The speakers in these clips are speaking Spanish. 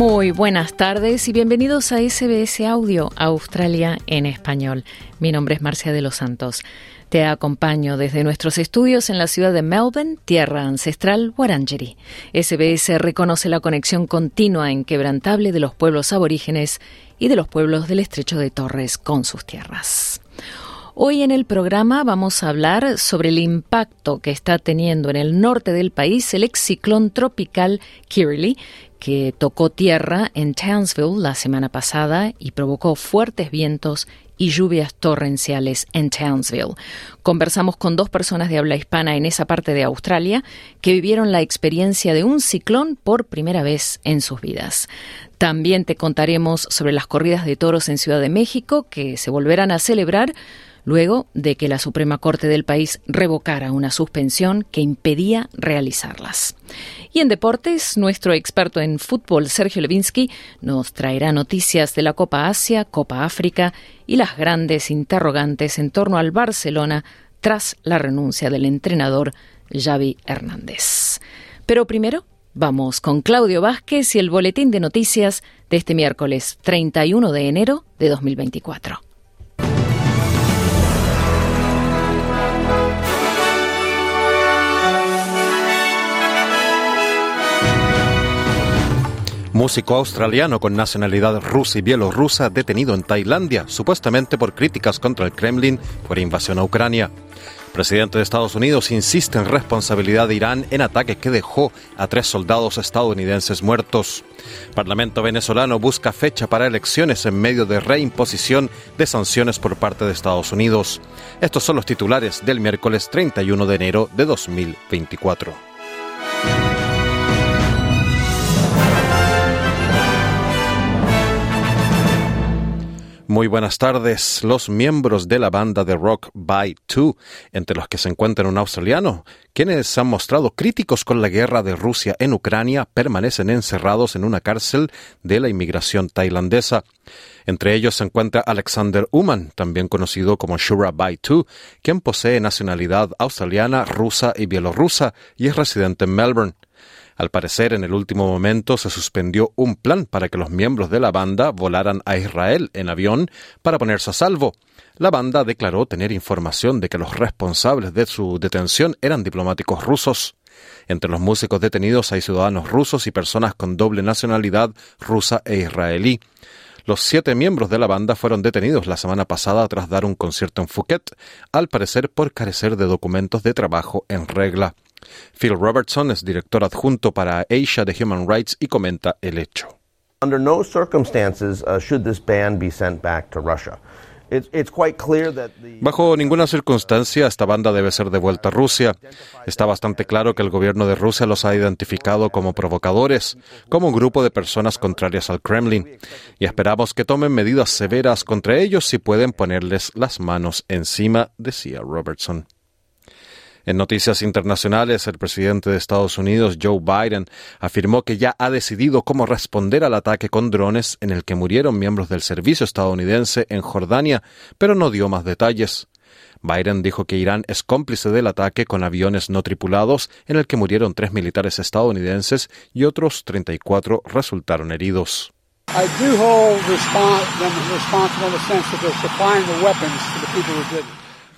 Muy buenas tardes y bienvenidos a SBS Audio Australia en español. Mi nombre es Marcia de los Santos. Te acompaño desde nuestros estudios en la ciudad de Melbourne, tierra ancestral Wurundjeri. SBS reconoce la conexión continua e inquebrantable de los pueblos aborígenes y de los pueblos del estrecho de Torres con sus tierras. Hoy en el programa vamos a hablar sobre el impacto que está teniendo en el norte del país el ex ciclón tropical Kirrily, que tocó tierra en Townsville la semana pasada y provocó fuertes vientos y lluvias torrenciales en Townsville. Conversamos con dos personas de habla hispana en esa parte de Australia que vivieron la experiencia de un ciclón por primera vez en sus vidas. También te contaremos sobre las corridas de toros en Ciudad de México que se volverán a celebrar luego de que la Suprema Corte del país revocara una suspensión que impedía realizarlas. Y en deportes, nuestro experto en fútbol, Sergio Levinsky, nos traerá noticias de la Copa Asia, Copa África y las grandes interrogantes en torno al Barcelona tras la renuncia del entrenador Xavi Hernández. Pero primero, vamos con Claudio Vázquez y el boletín de noticias de este miércoles 31 de enero de 2024. Músico australiano con nacionalidad rusa y bielorrusa detenido en Tailandia, supuestamente por críticas contra el Kremlin por invasión a Ucrania. El presidente de Estados Unidos insiste en responsabilidad de Irán en ataque que dejó a tres soldados estadounidenses muertos. Parlamento venezolano busca fecha para elecciones en medio de reimposición de sanciones por parte de Estados Unidos. Estos son los titulares del miércoles 31 de enero de 2024. Muy buenas tardes. Los miembros de la banda de rock By Two, entre los que se encuentra un australiano, quienes han mostrado críticos con la guerra de Rusia en Ucrania, permanecen encerrados en una cárcel de la inmigración tailandesa. Entre ellos se encuentra Alexander Uman, también conocido como Shura By Two, quien posee nacionalidad australiana, rusa y bielorrusa y es residente en Melbourne. Al parecer, en el último momento se suspendió un plan para que los miembros de la banda volaran a Israel en avión para ponerse a salvo. La banda declaró tener información de que los responsables de su detención eran diplomáticos rusos. Entre los músicos detenidos hay ciudadanos rusos y personas con doble nacionalidad rusa e israelí. Los siete miembros de la banda fueron detenidos la semana pasada tras dar un concierto en Phuket, al parecer por carecer de documentos de trabajo en regla. Phil Robertson es director adjunto para Asia de Human Rights y comenta el hecho. Under no circumstances uh, should this ban be sent back to Russia. Bajo ninguna circunstancia esta banda debe ser devuelta a Rusia. Está bastante claro que el gobierno de Rusia los ha identificado como provocadores, como un grupo de personas contrarias al Kremlin, y esperamos que tomen medidas severas contra ellos si pueden ponerles las manos encima, decía Robertson. En noticias internacionales, el presidente de Estados Unidos, Joe Biden, afirmó que ya ha decidido cómo responder al ataque con drones en el que murieron miembros del servicio estadounidense en Jordania, pero no dio más detalles. Biden dijo que Irán es cómplice del ataque con aviones no tripulados en el que murieron tres militares estadounidenses y otros 34 resultaron heridos.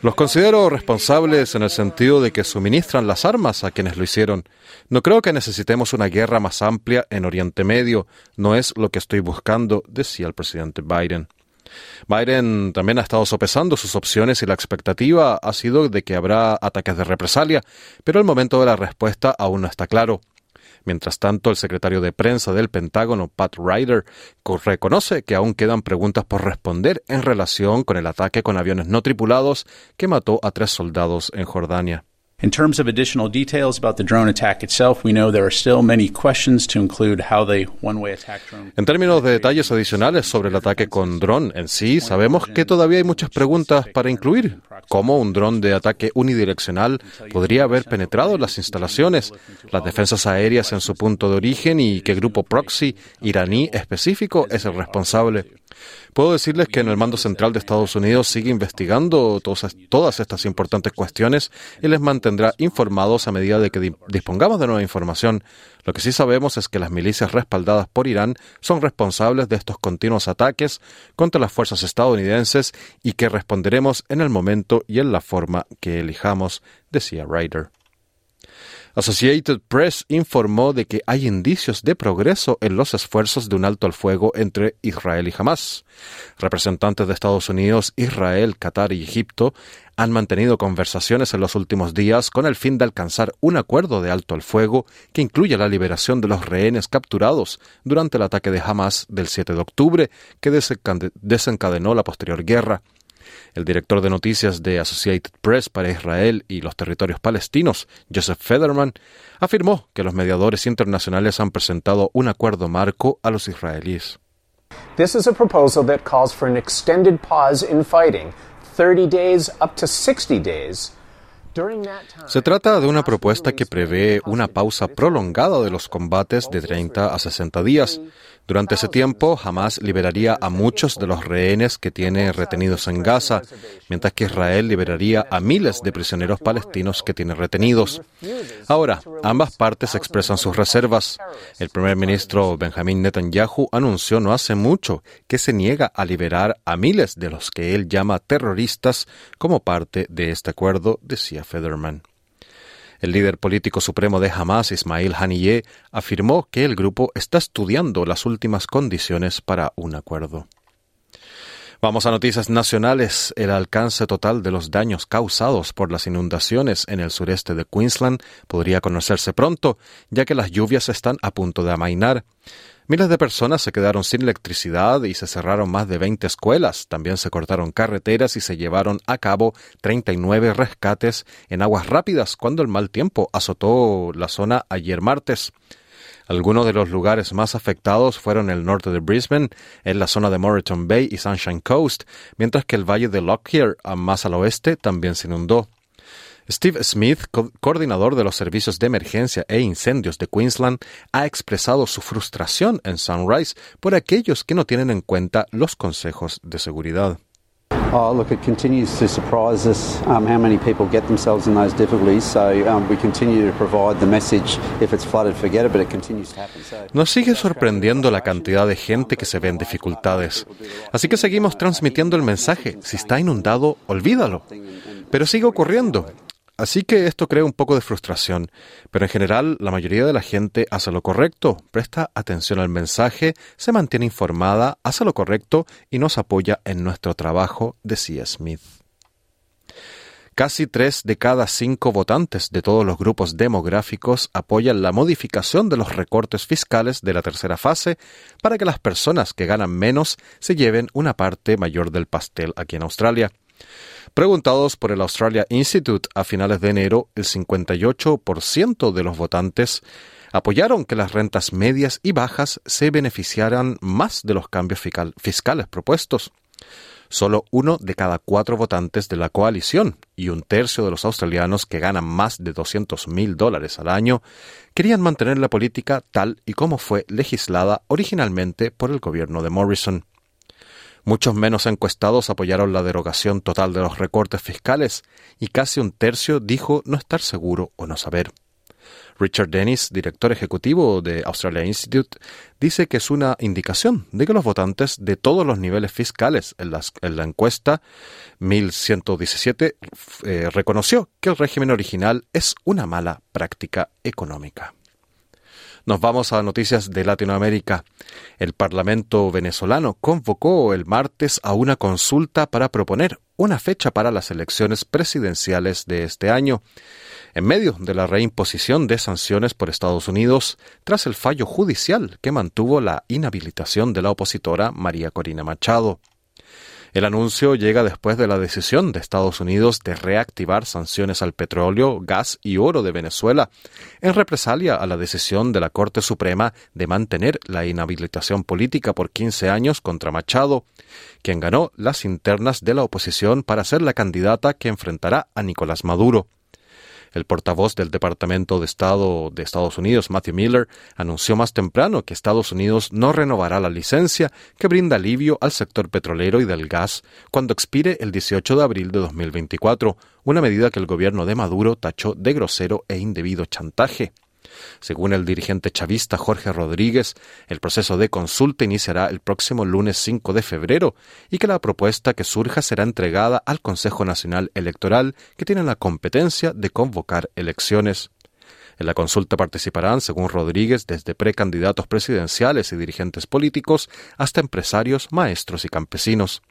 Los considero responsables en el sentido de que suministran las armas a quienes lo hicieron. No creo que necesitemos una guerra más amplia en Oriente Medio. No es lo que estoy buscando, decía el presidente Biden. Biden también ha estado sopesando sus opciones y la expectativa ha sido de que habrá ataques de represalia, pero el momento de la respuesta aún no está claro. Mientras tanto, el secretario de prensa del Pentágono, Pat Ryder, reconoce que aún quedan preguntas por responder en relación con el ataque con aviones no tripulados que mató a tres soldados en Jordania. In terms of additional details about the drone attack itself, we know there are still many questions to include how the one-way attack drone. En términos de detalles adicionales sobre el ataque con dron en sí, sabemos que todavía hay muchas preguntas para incluir. ¿Cómo un dron de ataque unidireccional podría haber penetrado las instalaciones, las defensas aéreas en su punto de origen y qué grupo proxy iraní específico es el responsable? Puedo decirles que en el mando central de Estados Unidos sigue investigando todas, estas importantes cuestiones y les mantendrá informados a medida de que dispongamos de nueva información. Lo que sí sabemos es que las milicias respaldadas por Irán son responsables de estos continuos ataques contra las fuerzas estadounidenses y que responderemos en el momento y en la forma que elijamos, decía Ryder. Associated Press informó de que hay indicios de progreso en los esfuerzos de un alto al fuego entre Israel y Hamas. Representantes de Estados Unidos, Israel, Qatar y Egipto han mantenido conversaciones en los últimos días con el fin de alcanzar un acuerdo de alto al fuego que incluya la liberación de los rehenes capturados durante el ataque de Hamas del 7 de octubre que desencadenó la posterior guerra. El director de noticias de Associated Press para Israel y los territorios palestinos, Joseph Federman, afirmó que los mediadores internacionales han presentado un acuerdo marco a los israelíes. This is a proposal that calls for an extended pause in fighting, 30 days up to 60 days. Se trata de una propuesta que prevé una pausa prolongada de los combates de 30 a 60 días. Durante ese tiempo, Hamas liberaría a muchos de los rehenes que tiene retenidos en Gaza, mientras que Israel liberaría a miles de prisioneros palestinos que tiene retenidos. Ahora, ambas partes expresan sus reservas. El primer ministro Benjamin Netanyahu anunció no hace mucho que se niega a liberar a miles de los que él llama terroristas como parte de este acuerdo, decía Federman. El líder político supremo de Hamas, Ismail Haniyeh, afirmó que el grupo está estudiando las últimas condiciones para un acuerdo. Vamos a noticias nacionales. El alcance total de los daños causados por las inundaciones en el sureste de Queensland podría conocerse pronto, ya que las lluvias están a punto de amainar. Miles de personas se quedaron sin electricidad y se cerraron más de 20 escuelas. También se cortaron carreteras y se llevaron a cabo 39 rescates en aguas rápidas cuando el mal tiempo azotó la zona ayer martes. Algunos de los lugares más afectados fueron el norte de Brisbane, en la zona de Moreton Bay y Sunshine Coast, mientras que el valle de Lockyer, más al oeste, también se inundó. Steve Smith, coordinador de los servicios de emergencia e incendios de Queensland, ha expresado su frustración en Sunrise por aquellos que no tienen en cuenta los consejos de seguridad. Oh, look, it continues to surprise us um, how many people get themselves in those difficulties. So um, we continue to provide the message. If it's flooded, forget it, but it continues to happen. So, Nos sigue sorprendiendo la cantidad de gente que se ve en dificultades. Así que seguimos transmitiendo el mensaje. Si está inundado, olvídalo. Pero sigue ocurriendo. Así que esto crea un poco de frustración, pero en general la mayoría de la gente hace lo correcto, presta atención al mensaje, se mantiene informada, hace lo correcto y nos apoya en nuestro trabajo, decía Smith. Casi tres de cada cinco votantes de todos los grupos demográficos apoyan la modificación de los recortes fiscales de la tercera fase para que las personas que ganan menos se lleven una parte mayor del pastel aquí en Australia. Preguntados por el Australia Institute a finales de enero, el 58% de los votantes apoyaron que las rentas medias y bajas se beneficiaran más de los cambios fiscales propuestos. Solo uno de cada cuatro votantes de la coalición y un tercio de los australianos que ganan más de 200 mil dólares al año querían mantener la política tal y como fue legislada originalmente por el gobierno de Morrison. Muchos menos encuestados apoyaron la derogación total de los recortes fiscales y casi un tercio dijo no estar seguro o no saber. Richard Dennis, director ejecutivo de Australia Institute, dice que es una indicación de que los votantes de todos los niveles fiscales en, la encuesta 1117 eh, reconoció que el régimen original es una mala práctica económica. Nos vamos a noticias de Latinoamérica. El Parlamento venezolano convocó el martes a una consulta para proponer una fecha para las elecciones presidenciales de este año, en medio de la reimposición de sanciones por Estados Unidos tras el fallo judicial que mantuvo la inhabilitación de la opositora María Corina Machado. El anuncio llega después de la decisión de Estados Unidos de reactivar sanciones al petróleo, gas y oro de Venezuela, en represalia a la decisión de la Corte Suprema de mantener la inhabilitación política por 15 años contra Machado, quien ganó las internas de la oposición para ser la candidata que enfrentará a Nicolás Maduro. El portavoz del Departamento de Estado de Estados Unidos, Matthew Miller, anunció más temprano que Estados Unidos no renovará la licencia que brinda alivio al sector petrolero y del gas cuando expire el 18 de abril de 2024, una medida que el gobierno de Maduro tachó de grosero e indebido chantaje. Según el dirigente chavista Jorge Rodríguez, el proceso de consulta iniciará el próximo lunes 5 de febrero y que la propuesta que surja será entregada al Consejo Nacional Electoral, que tiene la competencia de convocar elecciones. En la consulta participarán, según Rodríguez, desde precandidatos presidenciales y dirigentes políticos hasta empresarios, maestros y campesinos.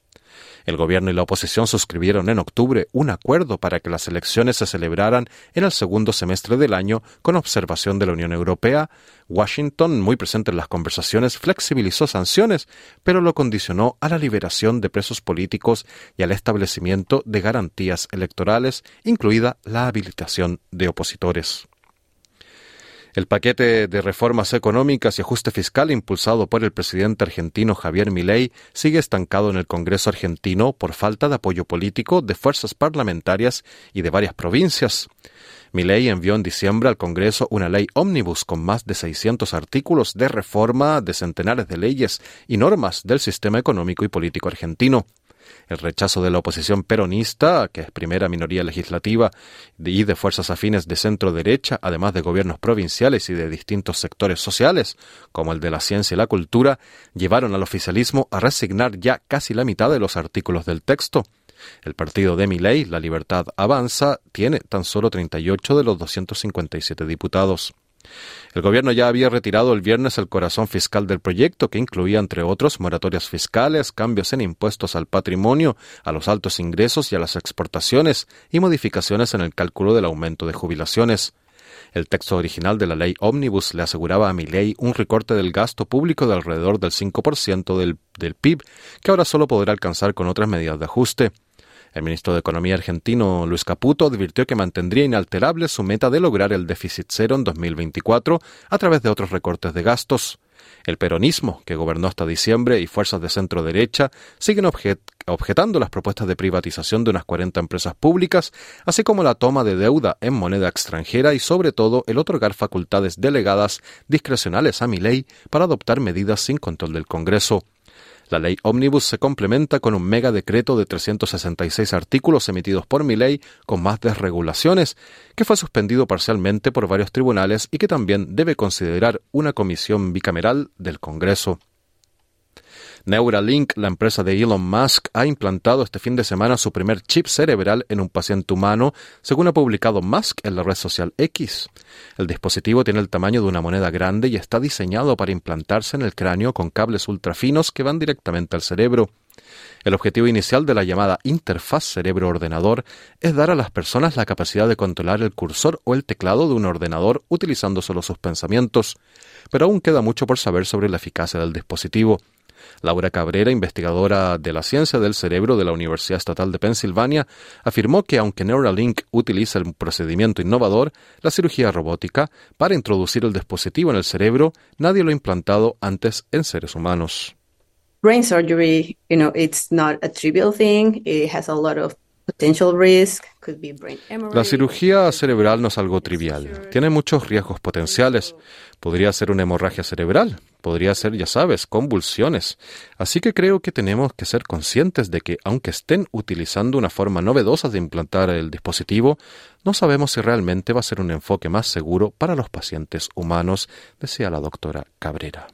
El gobierno y la oposición suscribieron en octubre un acuerdo para que las elecciones se celebraran en el segundo semestre del año con observación de la Unión Europea. Washington, muy presente en las conversaciones, flexibilizó sanciones, pero lo condicionó a la liberación de presos políticos y al establecimiento de garantías electorales, incluida la habilitación de opositores. El paquete de reformas económicas y ajuste fiscal impulsado por el presidente argentino Javier Milei sigue estancado en el Congreso argentino por falta de apoyo político de fuerzas parlamentarias y de varias provincias. Milei envió en diciembre al Congreso una ley ómnibus con más de 600 artículos de reforma de centenares de leyes y normas del sistema económico y político argentino. El rechazo de la oposición peronista, que es primera minoría legislativa, y de fuerzas afines de centro derecha, además de gobiernos provinciales y de distintos sectores sociales, como el de la ciencia y la cultura, llevaron al oficialismo a resignar ya casi la mitad de los artículos del texto. El partido de Miley, La Libertad Avanza, tiene tan solo 38 de los 257 diputados. El gobierno ya había retirado el viernes el corazón fiscal del proyecto, que incluía, entre otros, moratorias fiscales, cambios en impuestos al patrimonio, a los altos ingresos y a las exportaciones, y modificaciones en el cálculo del aumento de jubilaciones. El texto original de la ley Omnibus le aseguraba a Milei un recorte del gasto público de alrededor del 5% del, del PIB, que ahora solo podrá alcanzar con otras medidas de ajuste. El ministro de Economía argentino, Luis Caputo, advirtió que mantendría inalterable su meta de lograr el déficit cero en 2024 a través de otros recortes de gastos. El peronismo, que gobernó hasta diciembre, y fuerzas de centro derecha siguen objetando las propuestas de privatización de unas 40 empresas públicas, así como la toma de deuda en moneda extranjera y sobre todo el otorgar facultades delegadas discrecionales a mi ley para adoptar medidas sin control del Congreso. La ley Omnibus se complementa con un mega decreto de 366 artículos emitidos por mi ley con más desregulaciones, que fue suspendido parcialmente por varios tribunales y que también debe considerar una comisión bicameral del Congreso. Neuralink, la empresa de Elon Musk, ha implantado este fin de semana su primer chip cerebral en un paciente humano, según ha publicado Musk en la red social X. El dispositivo tiene el tamaño de una moneda grande y está diseñado para implantarse en el cráneo con cables ultrafinos que van directamente al cerebro. El objetivo inicial de la llamada interfaz cerebro-ordenador es dar a las personas la capacidad de controlar el cursor o el teclado de un ordenador utilizando solo sus pensamientos, pero aún queda mucho por saber sobre la eficacia del dispositivo. Laura Cabrera, investigadora de la ciencia del cerebro de la Universidad Estatal de Pensilvania, afirmó que aunque Neuralink utiliza el procedimiento innovador, la cirugía robótica, para introducir el dispositivo en el cerebro, nadie lo ha implantado antes en seres humanos. Brain surgery, you know, it's not a trivial thing. It has a lot of la cirugía cerebral no es algo trivial. Tiene muchos riesgos potenciales. Podría ser una hemorragia cerebral, podría ser, ya sabes, convulsiones. Así que creo que tenemos que ser conscientes de que, aunque estén utilizando una forma novedosa de implantar el dispositivo, no sabemos si realmente va a ser un enfoque más seguro para los pacientes humanos, decía la doctora Cabrera.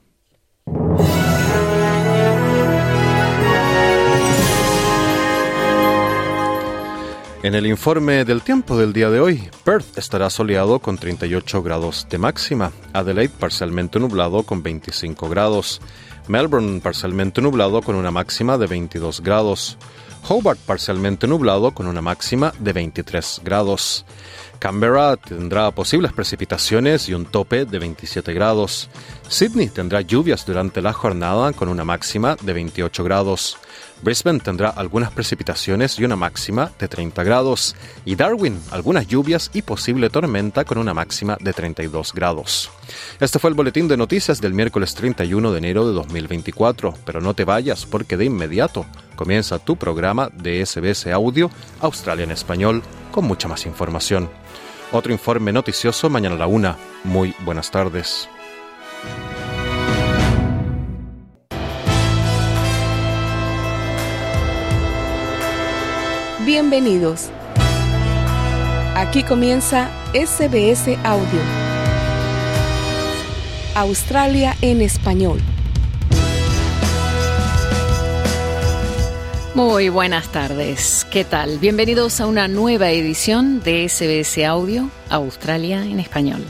En el informe del tiempo del día de hoy, Perth estará soleado con 38 grados de máxima, Adelaide parcialmente nublado con 25 grados, Melbourne parcialmente nublado con una máxima de 22 grados, Hobart parcialmente nublado con una máxima de 23 grados. Canberra tendrá posibles precipitaciones y un tope de 27 grados. Sydney tendrá lluvias durante la jornada con una máxima de 28 grados. Brisbane tendrá algunas precipitaciones y una máxima de 30 grados. Y Darwin, algunas lluvias y posible tormenta con una máxima de 32 grados. Este fue el boletín de noticias del miércoles 31 de enero de 2024. Pero no te vayas porque de inmediato comienza tu programa de SBS Audio Australia en Español con mucha más información. Otro informe noticioso mañana a la una. Muy buenas tardes. Bienvenidos. Aquí comienza SBS Audio. Australia en español. Muy buenas tardes. ¿Qué tal? Bienvenidos a una nueva edición de SBS Audio, Australia en español.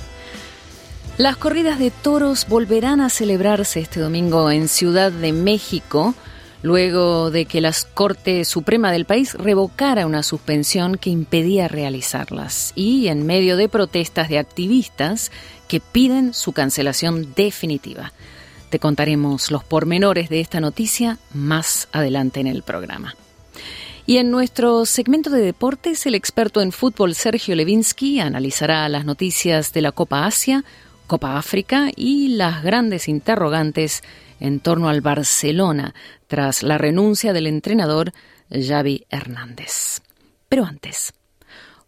Las corridas de toros volverán a celebrarse este domingo en Ciudad de México luego de que la Corte Suprema del país revocara una suspensión que impedía realizarlas y en medio de protestas de activistas que piden su cancelación definitiva. Te contaremos los pormenores de esta noticia más adelante en el programa. Y en nuestro segmento de deportes, el experto en fútbol Sergio Levinsky analizará las noticias de la Copa Asia, Copa África y las grandes interrogantes en torno al Barcelona tras la renuncia del entrenador Xavi Hernández. Pero antes,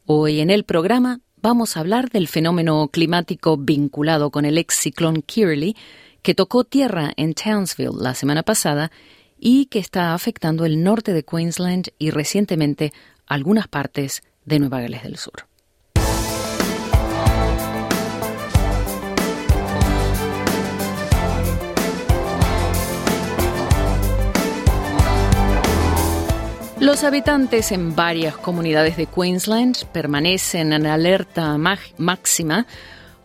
hoy en el programa vamos a hablar del fenómeno climático vinculado con el ex ciclón Kirley que tocó tierra en Townsville la semana pasada y que está afectando el norte de Queensland y recientemente algunas partes de Nueva Gales del Sur. Los habitantes en varias comunidades de Queensland permanecen en alerta máxima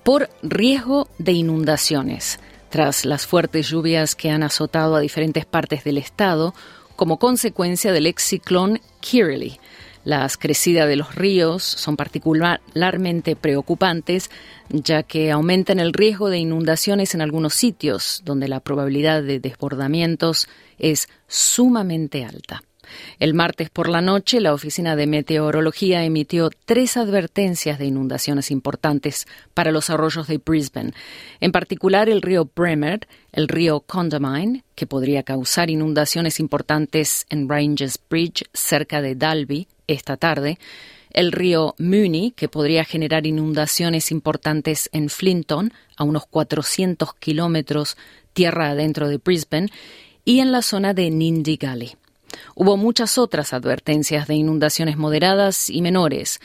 por riesgo de inundaciones tras las fuertes lluvias que han azotado a diferentes partes del estado como consecuencia del ex ciclón Kirrily. Las crecidas de los ríos son particularmente preocupantes, ya que aumentan el riesgo de inundaciones en algunos sitios, donde la probabilidad de desbordamientos es sumamente alta. El martes por la noche, la Oficina de Meteorología emitió tres advertencias de inundaciones importantes para los arroyos de Brisbane, en particular el río Bremer, el río Condamine, que podría causar inundaciones importantes en Ranges Bridge, cerca de Dalby, esta tarde, el río Mooney, que podría generar inundaciones importantes en Flinton, a unos 400 kilómetros tierra adentro de Brisbane, y en la zona de Nindigally. Hubo muchas otras advertencias de inundaciones moderadas y menores,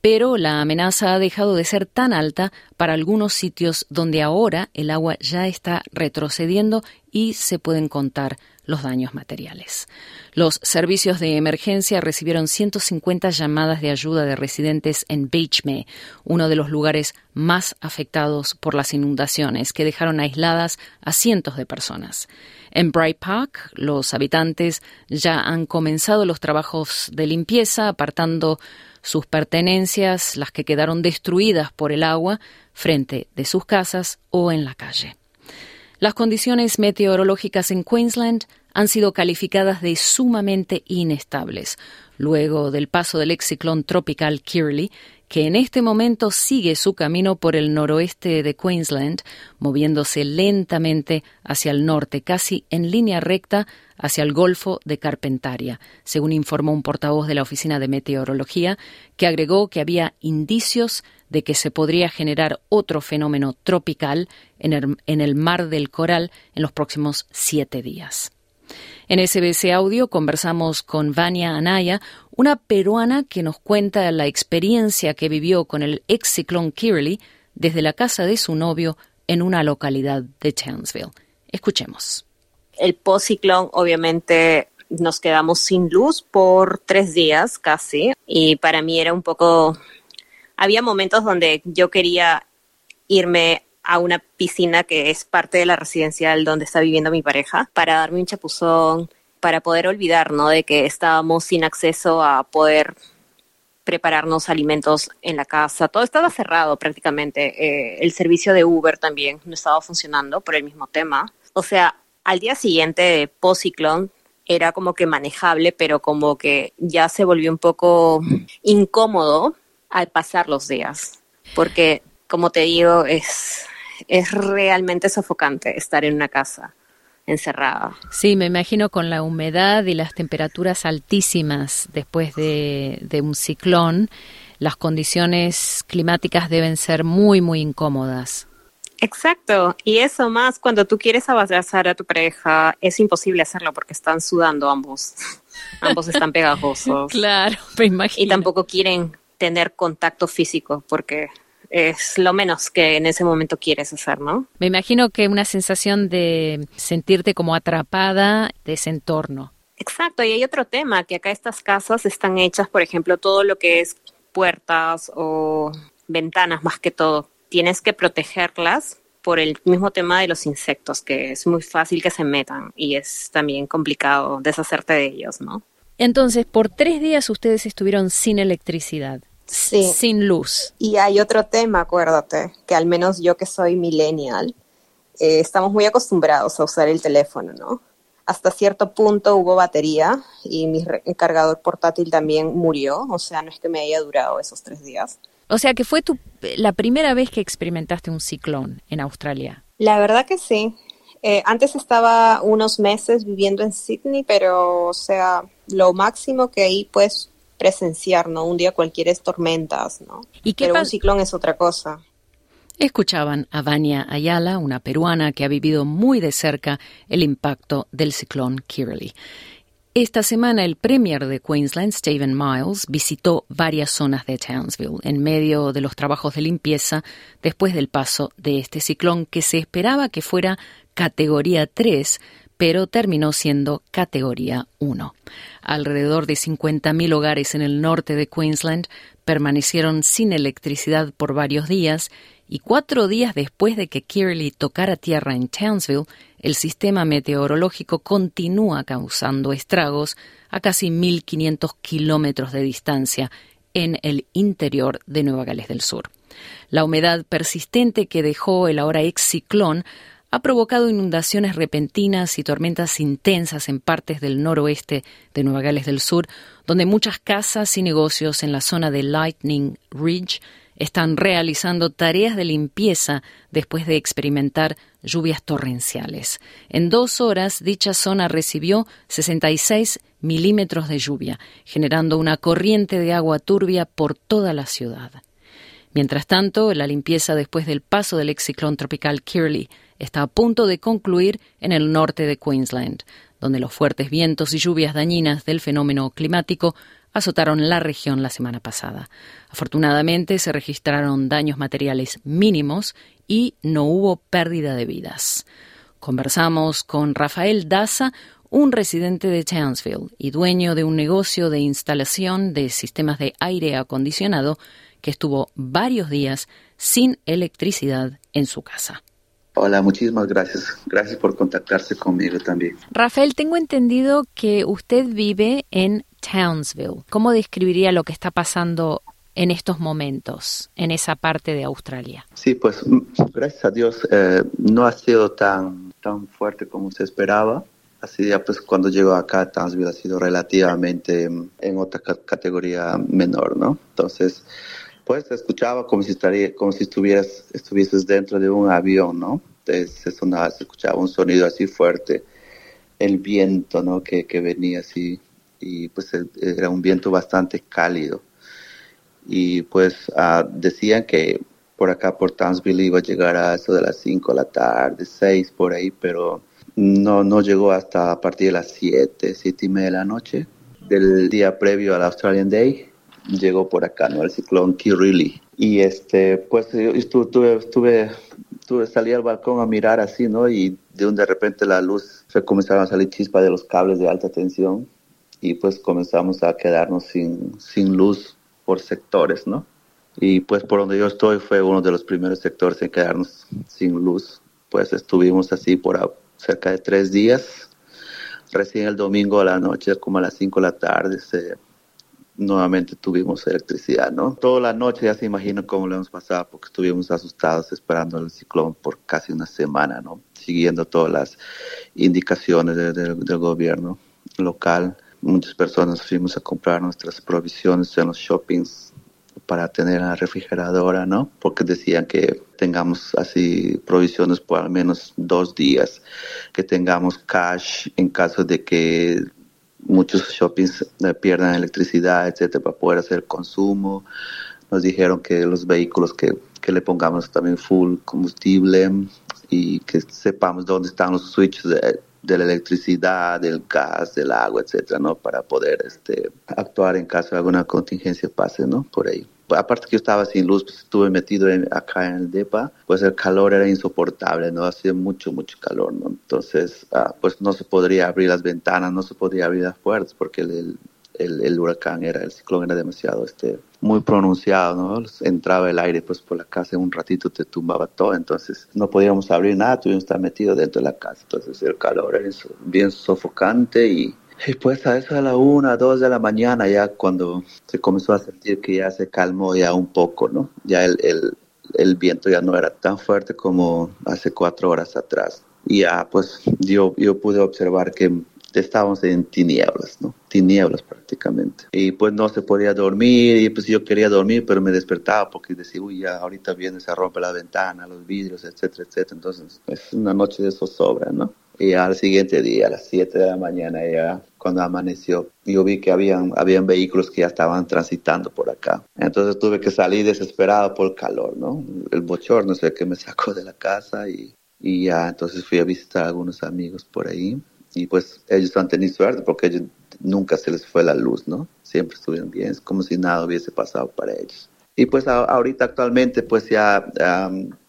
pero la amenaza ha dejado de ser tan alta para algunos sitios donde ahora el agua ya está retrocediendo y se pueden contar los daños materiales. Los servicios de emergencia recibieron 150 llamadas de ayuda de residentes en Beechme, uno de los lugares más afectados por las inundaciones, que dejaron aisladas a cientos de personas. En Bright Park, los habitantes ya han comenzado los trabajos de limpieza, apartando sus pertenencias, las que quedaron destruidas por el agua, frente de sus casas o en la calle. Las condiciones meteorológicas en Queensland han sido calificadas de sumamente inestables, luego del paso del ex ciclón tropical Kirley, que en este momento sigue su camino por el noroeste de Queensland, moviéndose lentamente hacia el norte, casi en línea recta hacia el Golfo de Carpentaria, según informó un portavoz de la Oficina de Meteorología, que agregó que había indicios de que se podría generar otro fenómeno tropical en el, en el Mar del Coral en los próximos siete días. En SBS Audio conversamos con Vania Anaya, una peruana que nos cuenta la experiencia que vivió con el ex ciclón Kirley desde la casa de su novio en una localidad de Townsville. Escuchemos. El post-ciclón, obviamente, nos quedamos sin luz por tres días casi y para mí era un poco... Había momentos donde yo quería irme a una piscina que es parte de la residencial donde está viviendo mi pareja para darme un chapuzón, para poder olvidar, ¿no? De que estábamos sin acceso a poder prepararnos alimentos en la casa. Todo estaba cerrado prácticamente. Eh, el servicio de Uber también no estaba funcionando por el mismo tema. O sea, al día siguiente de post-ciclón era como que manejable, pero como que ya se volvió un poco incómodo al pasar los días. Porque, como te digo, es, es realmente sofocante estar en una casa encerrada. Sí, me imagino con la humedad y las temperaturas altísimas después de, de un ciclón, las condiciones climáticas deben ser muy, muy incómodas. Exacto, y eso más cuando tú quieres abrazar a tu pareja, es imposible hacerlo porque están sudando ambos. ambos están pegajosos. Claro, me imagino. Y tampoco quieren tener contacto físico porque es lo menos que en ese momento quieres hacer, ¿no? Me imagino que una sensación de sentirte como atrapada de ese entorno. Exacto, y hay otro tema, que acá estas casas están hechas, por ejemplo, todo lo que es puertas o ventanas más que todo. Tienes que protegerlas por el mismo tema de los insectos, que es muy fácil que se metan y es también complicado deshacerte de ellos, ¿no? Entonces, por tres días ustedes estuvieron sin electricidad. Sí. Sin luz. Y hay otro tema, acuérdate, que al menos yo que soy millennial, eh, estamos muy acostumbrados a usar el teléfono, ¿no? Hasta cierto punto hubo batería y mi cargador portátil también murió, o sea, no es que me haya durado esos tres días. O sea, que fue tu, la primera vez que experimentaste un ciclón en Australia. La verdad que sí. Eh, antes estaba unos meses viviendo en Sydney, pero, o sea, lo máximo que ahí pues presenciar, ¿no? Un día cualquiera es tormentas, ¿no? ¿Y qué Pero un ciclón es otra cosa. Escuchaban a Vania Ayala, una peruana que ha vivido muy de cerca el impacto del ciclón Kirrily. Esta semana el Premier de Queensland, Stephen Miles, visitó varias zonas de Townsville en medio de los trabajos de limpieza después del paso de este ciclón que se esperaba que fuera categoría 3, pero terminó siendo categoría 1. Alrededor de 50.000 hogares en el norte de Queensland permanecieron sin electricidad por varios días y cuatro días después de que Kirley tocara tierra en Townsville, el sistema meteorológico continúa causando estragos a casi 1.500 kilómetros de distancia en el interior de Nueva Gales del Sur. La humedad persistente que dejó el ahora ex ciclón ha provocado inundaciones repentinas y tormentas intensas en partes del noroeste de Nueva Gales del Sur, donde muchas casas y negocios en la zona de Lightning Ridge están realizando tareas de limpieza después de experimentar lluvias torrenciales. En dos horas, dicha zona recibió 66 milímetros de lluvia, generando una corriente de agua turbia por toda la ciudad. Mientras tanto, la limpieza después del paso del ex ciclón tropical Kirley está a punto de concluir en el norte de Queensland, donde los fuertes vientos y lluvias dañinas del fenómeno climático azotaron la región la semana pasada. Afortunadamente se registraron daños materiales mínimos y no hubo pérdida de vidas. Conversamos con Rafael Daza, un residente de Townsville y dueño de un negocio de instalación de sistemas de aire acondicionado que estuvo varios días sin electricidad en su casa. Hola, muchísimas gracias. Gracias por contactarse conmigo también. Rafael, tengo entendido que usted vive en Townsville. ¿Cómo describiría lo que está pasando en estos momentos en esa parte de Australia? Sí, pues gracias a Dios eh, no ha sido tan, tan fuerte como se esperaba. Así ya pues cuando llegó acá Townsville ha sido relativamente en otra categoría menor, ¿no? Entonces, pues se escuchaba como si estaría, como si estuvieras, estuvieses dentro de un avión, ¿no? Entonces se sonaba, se escuchaba un sonido así fuerte, el viento, ¿no? Que, que venía así y pues era un viento bastante cálido. Y pues uh, decían que por acá, por Townsville, iba a llegar a eso de las 5 de la tarde, 6 por ahí, pero no, no llegó hasta a partir de las 7, 7 y media de la noche del día previo al Australian Day llegó por acá, ¿no? El ciclón Kirili. Y este, pues yo estuve, estuve, estuve, salí al balcón a mirar así, ¿no? Y de un de repente la luz, se comenzaron a salir chispas de los cables de alta tensión y pues comenzamos a quedarnos sin, sin luz por sectores, ¿no? Y pues por donde yo estoy fue uno de los primeros sectores en quedarnos sin luz. Pues estuvimos así por cerca de tres días recién el domingo a la noche, como a las 5 de la tarde, se, nuevamente tuvimos electricidad, ¿no? Toda la noche ya se imaginan cómo lo hemos pasado porque estuvimos asustados esperando el ciclón por casi una semana, ¿no? Siguiendo todas las indicaciones del gobierno local. Muchas personas fuimos a comprar nuestras provisiones en los shoppings para tener la refrigeradora, ¿no? Porque decían que tengamos así provisiones por al menos dos días, que tengamos cash en caso de que muchos shoppings eh, pierdan electricidad, etcétera, para poder hacer consumo. Nos dijeron que los vehículos que, que le pongamos también full combustible y que sepamos dónde están los switches de, de la electricidad, del gas, del agua, etcétera, ¿no? Para poder este, actuar en caso de alguna contingencia pase, ¿no? Por ahí. Aparte que yo estaba sin luz, pues estuve metido acá en el DEPA, pues el calor era insoportable, ¿no? Hacía mucho, mucho calor, ¿no? Entonces, ah, pues no se podría abrir las ventanas, no se podría abrir las puertas porque el, el, el, huracán era, el ciclón era demasiado, este, muy pronunciado, ¿no? Entraba el aire, pues por la casa en un ratito te tumbaba todo, entonces no podíamos abrir nada, tuvimos que estar metidos dentro de la casa, entonces el calor era bien sofocante y, y pues a eso de la una, dos de la mañana ya cuando se comenzó a sentir que ya se calmó ya un poco, ¿no? Ya el, el, el viento ya no era tan fuerte como hace cuatro horas atrás. Y ya pues yo, yo pude observar que estábamos en tinieblas, ¿no? Tinieblas prácticamente. Y pues no se podía dormir y pues yo quería dormir, pero me despertaba porque decía, uy, ya ahorita viene, se rompe la ventana, los vidrios, etcétera, etcétera. Entonces es una noche de zozobra, ¿no? Y al siguiente día, a las 7 de la mañana, ya cuando amaneció, yo vi que habían, habían vehículos que ya estaban transitando por acá. Entonces tuve que salir desesperado por el calor, ¿no? El bochorno sé que me sacó de la casa y, y ya entonces fui a visitar a algunos amigos por ahí y pues ellos han tenido suerte porque ellos nunca se les fue la luz, ¿no? Siempre estuvieron bien, es como si nada hubiese pasado para ellos. Y pues ahorita actualmente, pues ya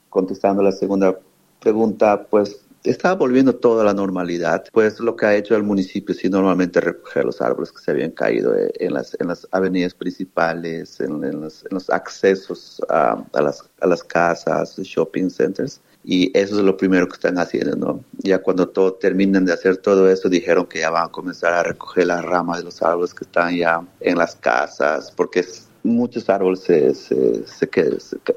contestando la segunda pregunta, pues estaba volviendo todo a la normalidad. Pues lo que ha hecho el municipio sí normalmente recoger los árboles que se habían caído eh, en las, en las avenidas principales, en, los, en los, accesos a, las, a las casas, shopping centers y eso es lo primero que están haciendo, ¿no? Ya cuando todo, terminan de hacer todo eso, dijeron que ya van a comenzar a recoger las ramas de los árboles que están ya en las casas, porque muchos árboles se, se, se,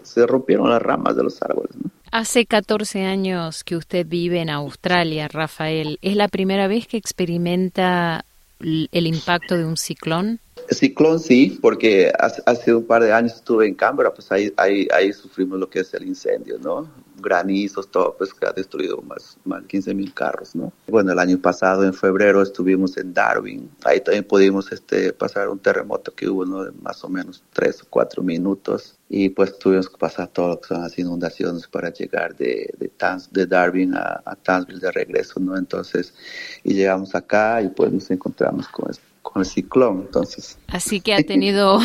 se, rompieron las ramas de los árboles, ¿no? Hace 14 años que usted vive en Australia, Rafael. ¿Es la primera vez que experimenta el impacto de un ciclón? Ciclón sí, porque hace, un par de años estuve en Canberra, pues ahí, ahí, ahí sufrimos lo que es el incendio, ¿no? Granizos, todo, pues que ha destruido más, más de 15 mil carros, ¿no? Bueno, el año pasado, en febrero, estuvimos en Darwin, ahí también pudimos este, pasar un terremoto que hubo, ¿no? De más o menos tres o cuatro minutos, y pues tuvimos que pasar todo lo que son las inundaciones para llegar de, de, de Darwin a, a Townsville de regreso, ¿no? Entonces, y llegamos acá y pues nos encontramos con esto con el ciclón, entonces. Así que ha tenido,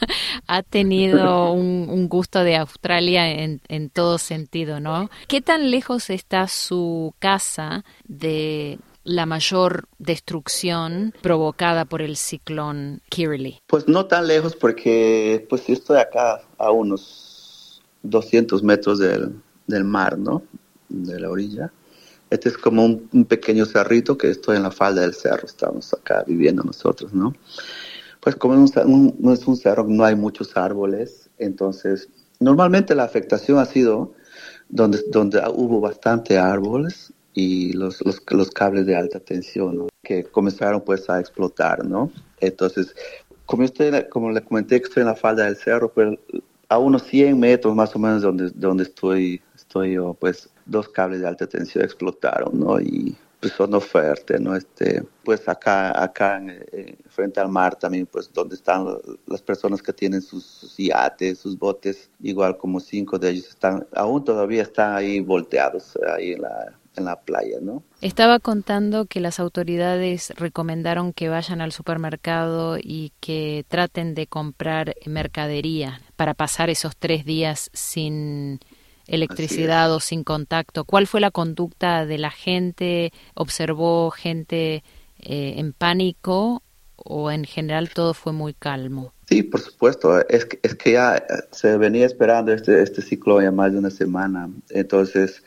ha tenido un, gusto de Australia en, en, todo sentido, ¿no? ¿Qué tan lejos está su casa de la mayor destrucción provocada por el ciclón Kirrily? Pues no tan lejos porque pues yo estoy acá a unos 200 metros del, del mar, ¿no? De la orilla. Este es como un, pequeño cerrito que estoy en la falda del cerro, estamos acá viviendo nosotros, ¿no? Pues como no es un cerro, no hay muchos árboles, entonces normalmente la afectación ha sido donde, donde hubo bastante árboles y los, los, los cables de alta tensión que comenzaron pues a explotar, ¿no? Entonces, como, estoy, como le comenté que estoy en la falda del cerro, pues a unos 100 metros más o menos donde, donde estoy, estoy yo, pues dos cables de alta tensión explotaron, ¿no? Y pues sonó fuerte, ¿no? Este, pues acá, acá en, frente al mar también, pues donde están las personas que tienen sus, sus, yates, sus botes, igual como cinco de ellos están, aún todavía están ahí volteados, ahí en la, en la playa, ¿no? Estaba contando que las autoridades recomendaron que vayan al supermercado y que traten de comprar mercadería para pasar esos tres días sin electricidad o sin contacto. ¿Cuál fue la conducta de la gente? ¿Observó gente eh, en pánico o en general todo fue muy calmo? Sí, por supuesto. Es que, es que ya se venía esperando este, este ciclo ya más de una semana. Entonces,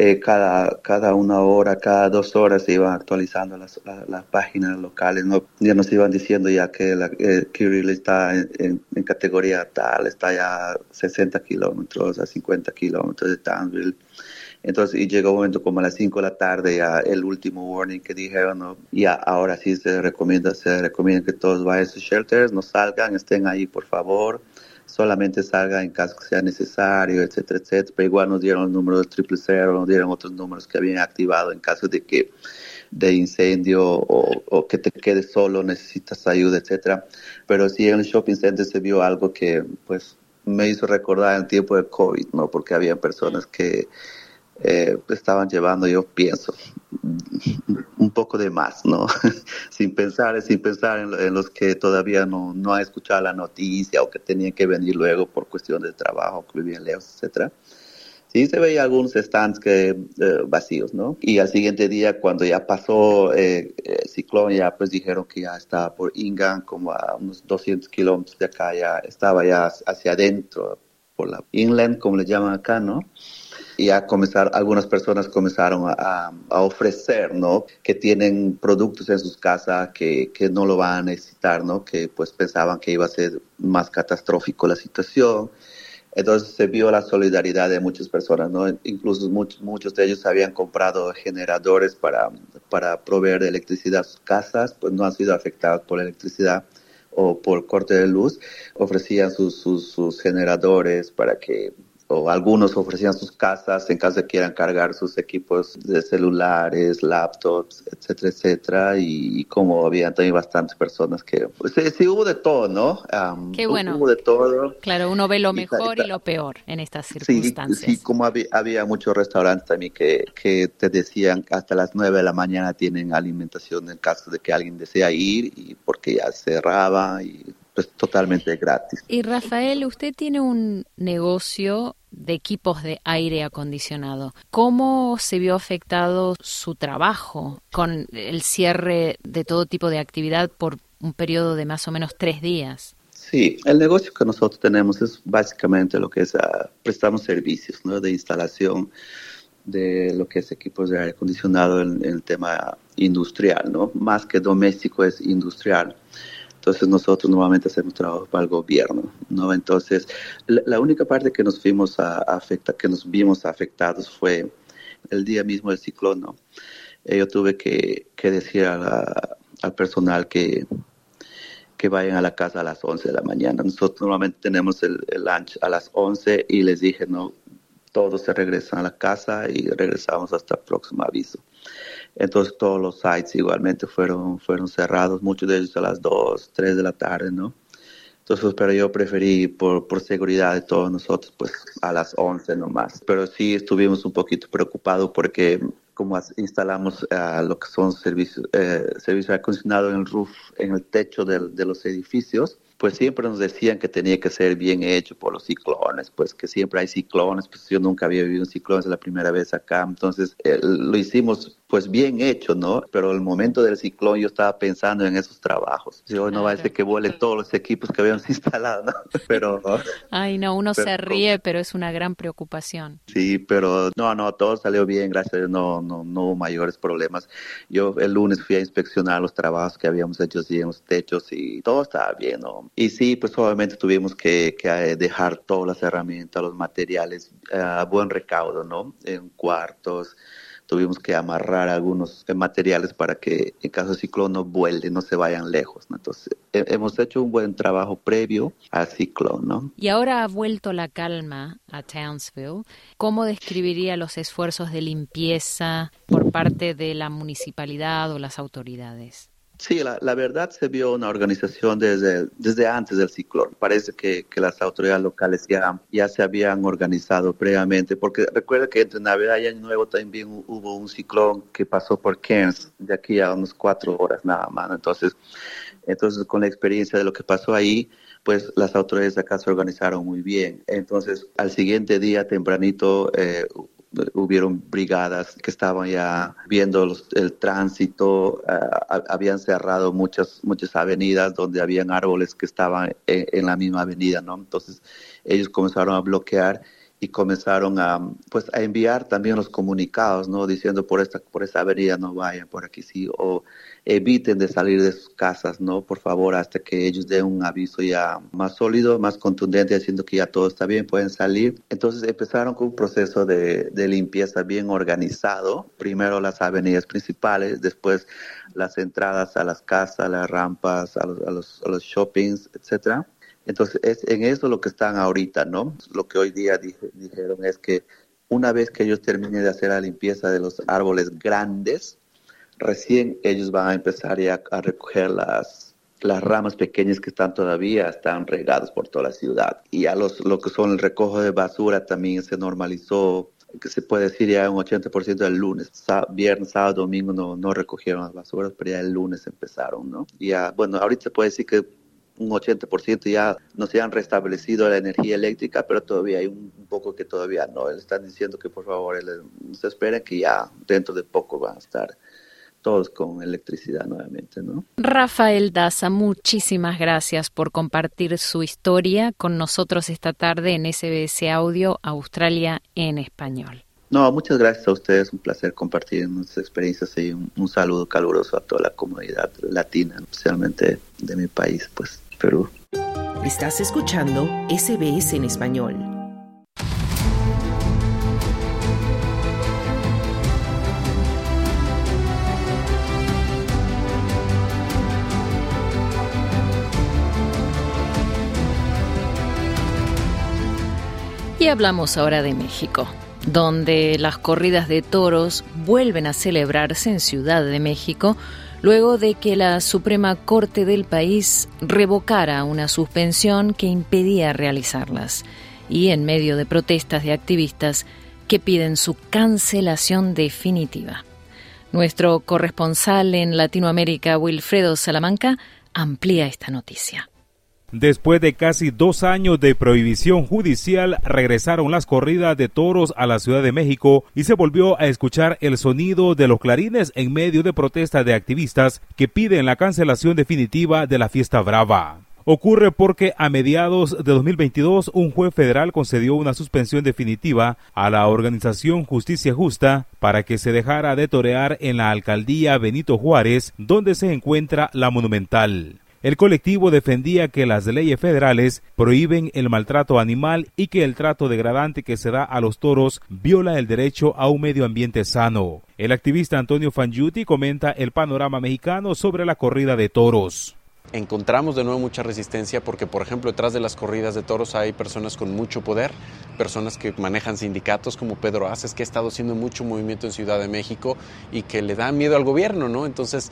eh, cada, cada una hora, cada dos horas se iban actualizando las, las, páginas locales, ¿no? ya nos iban diciendo ya que la, eh, Kirill está en, categoría tal, está ya a 60 kilómetros, a 50 kilómetros de Townsville. Entonces, y llegó un momento como a las 5 de la tarde, ya el último warning que dijeron, ¿no? ya ahora sí se recomienda, se recomienda que todos vayan a sus shelters, no salgan, estén ahí por favor solamente salga en caso que sea necesario, etcétera, etcétera. Pero igual nos dieron el número del triple cero, nos dieron otros números que habían activado en caso de que de incendio o, que te quedes solo, necesitas ayuda, etcétera. Pero sí en el shopping center se vio algo que pues me hizo recordar el tiempo de COVID, ¿no? Porque había personas que eh, estaban llevando, yo pienso, un poco de más, ¿no? sin pensar, sin pensar en, los que todavía no, no han escuchado la noticia o que tenían que venir luego por cuestión de trabajo, que vivían lejos, etcétera. Sí se veía algunos stands que, eh, vacíos, ¿no? Y al siguiente día, cuando ya pasó eh, el ciclón, ya pues dijeron que ya estaba por Ingan, como a unos 200 kilómetros de acá, ya estaba ya hacia adentro, por la inland, como le llaman acá, ¿no? Y a comenzar, algunas personas comenzaron a, ofrecer, ¿no? Que tienen productos en sus casas que, que, no lo van a necesitar, ¿no? Que pues pensaban que iba a ser más catastrófico la situación. Entonces se vio la solidaridad de muchas personas, ¿no? Incluso muchos, muchos de ellos habían comprado generadores para, para proveer electricidad a sus casas, pues no han sido afectados por la electricidad o por corte de luz, ofrecían sus, sus generadores para que o algunos ofrecían sus casas en caso de quieran cargar sus equipos de celulares, laptops, etcétera, etcétera. Y, como había también bastantes personas que, pues sí, hubo de todo, ¿no? Qué bueno. Hubo de todo. Claro, uno ve lo mejor y, lo peor en estas circunstancias. Sí, como había, había, muchos restaurantes también que, que te decían hasta las 9 de la mañana tienen alimentación en caso de que alguien desea ir y porque ya cerraba y pues totalmente gratis. Y Rafael, usted tiene un negocio de equipos de aire acondicionado. ¿Cómo se vio afectado su trabajo con el cierre de todo tipo de actividad por un periodo de más o menos tres días? Sí, el negocio que nosotros tenemos es básicamente lo que es, uh, prestamos servicios ¿no? de instalación de lo que es equipos de aire acondicionado en, en el tema industrial, ¿no? Más que doméstico es industrial. Entonces nosotros normalmente hacemos trabajo para el gobierno, ¿no? Entonces la, única parte que nos vimos a, afecta, que nos vimos afectados fue el día mismo del ciclón. Eh, yo tuve que, decir al personal que, que vayan a la casa a las 11 de la mañana. Nosotros normalmente tenemos el, el lunch a las 11 y les dije, no, todos se regresan a la casa y regresamos hasta el próximo aviso. Entonces todos los sites igualmente fueron, fueron cerrados, muchos de ellos a las 2, 3 de la tarde, ¿no? Entonces, pero yo preferí, por, por seguridad de todos nosotros, pues a las 11 nomás. Pero sí estuvimos un poquito preocupados porque como instalamos uh, lo que son servicios, eh, servicios acondicionados en el roof, en el techo de, de los edificios, pues siempre nos decían que tenía que ser bien hecho por los ciclones, pues que siempre hay ciclones, pues yo nunca había vivido un ciclón, es la primera vez acá, entonces eh, lo hicimos pues bien hecho, ¿no? Pero el momento del ciclón yo estaba pensando en esos trabajos. Yo no va a ser que vuelen todos los equipos que habíamos instalado, ¿no? Pero... Ay, no, uno se ríe, pero es una gran preocupación. Sí, pero no, no, todo salió bien, gracias a Dios, no, no, no hubo mayores problemas. Yo el lunes fui a inspeccionar los trabajos que habíamos hecho en los techos y todo estaba bien, ¿no? Y sí, pues obviamente tuvimos que, que dejar todas las herramientas, los materiales eh, a buen recaudo, ¿no? En cuartos, tuvimos que amarrar algunos materiales para que en caso de ciclón no vuelen, no se vayan lejos. Entonces, hemos hecho un buen trabajo previo al ciclón. ¿no? Y ahora ha vuelto la calma a Townsville. ¿Cómo describiría los esfuerzos de limpieza por parte de la municipalidad o las autoridades? Sí, la, verdad se vio una organización desde, desde antes del ciclón. Parece que, que las autoridades locales ya, ya se habían organizado previamente, porque recuerda que entre Navidad y Año Nuevo también hubo un ciclón que pasó por Cairns, de aquí a unas cuatro horas nada más. Entonces, entonces con la experiencia de lo que pasó ahí, pues las autoridades de acá se organizaron muy bien. Entonces, al siguiente día, tempranito, eh, hubieron brigadas que estaban ya viendo el tránsito, uh, habían cerrado muchas, muchas avenidas donde habían árboles que estaban en, en, la misma avenida, ¿no? Entonces ellos comenzaron a bloquear y comenzaron a, pues, a enviar también los comunicados, ¿no? Diciendo por esta, por esta avenida no vayan, por aquí sí, o eviten de salir de sus casas, ¿no? Por favor, hasta que ellos den un aviso ya más sólido, más contundente, diciendo que ya todo está bien, pueden salir. Entonces empezaron con un proceso de, de limpieza bien organizado. Primero las avenidas principales, después las entradas a las casas, las rampas, a los, a los, a los shoppings, etcétera entonces, es en eso lo que están ahorita, ¿no? Lo que hoy día dijeron es que una vez que ellos terminen de hacer la limpieza de los árboles grandes, recién ellos van a empezar ya a recoger las, las ramas pequeñas que están todavía, están regadas por toda la ciudad. Y ya los, lo que son el recojo de basura también se normalizó, que se puede decir ya un 80% del lunes. viernes, sábado, domingo no, no recogieron las basuras, pero ya el lunes empezaron, ¿no? Y ya, bueno, ahorita se puede decir que un 80% ya no se han restablecido la energía eléctrica, pero todavía hay un, poco que todavía no. Están diciendo que por favor se esperen que ya dentro de poco van a estar todos con electricidad nuevamente, ¿no? Rafael Daza, muchísimas gracias por compartir su historia con nosotros esta tarde en SBS Audio Australia en español. No, muchas gracias a ustedes, un placer compartir nuestras experiencias y un saludo caluroso a toda la comunidad latina, especialmente de mi país, pues Perú. Estás escuchando SBS en español. Y hablamos ahora de México, donde las corridas de toros vuelven a celebrarse en Ciudad de México luego de que la Suprema Corte del país revocara una suspensión que impedía realizarlas y en medio de protestas de activistas que piden su cancelación definitiva. Nuestro corresponsal en Latinoamérica, Wilfredo Salamanca, amplía esta noticia. Después de casi dos años de prohibición judicial, regresaron las corridas de toros a la Ciudad de México y se volvió a escuchar el sonido de los clarines en medio de protestas de activistas que piden la cancelación definitiva de la fiesta brava. Ocurre porque a mediados de 2022 un juez federal concedió una suspensión definitiva a la organización Justicia Justa para que se dejara de torear en la alcaldía Benito Juárez, donde se encuentra la Monumental. El colectivo defendía que las leyes federales prohíben el maltrato animal y que el trato degradante que se da a los toros viola el derecho a un medio ambiente sano. El activista Antonio Fangiuti comenta el panorama mexicano sobre la corrida de toros encontramos de nuevo mucha resistencia porque, por ejemplo, detrás de las corridas de toros hay personas con mucho poder, personas que manejan sindicatos como Pedro Aces, que ha estado haciendo mucho movimiento en Ciudad de México y que le da miedo al gobierno, ¿no? Entonces,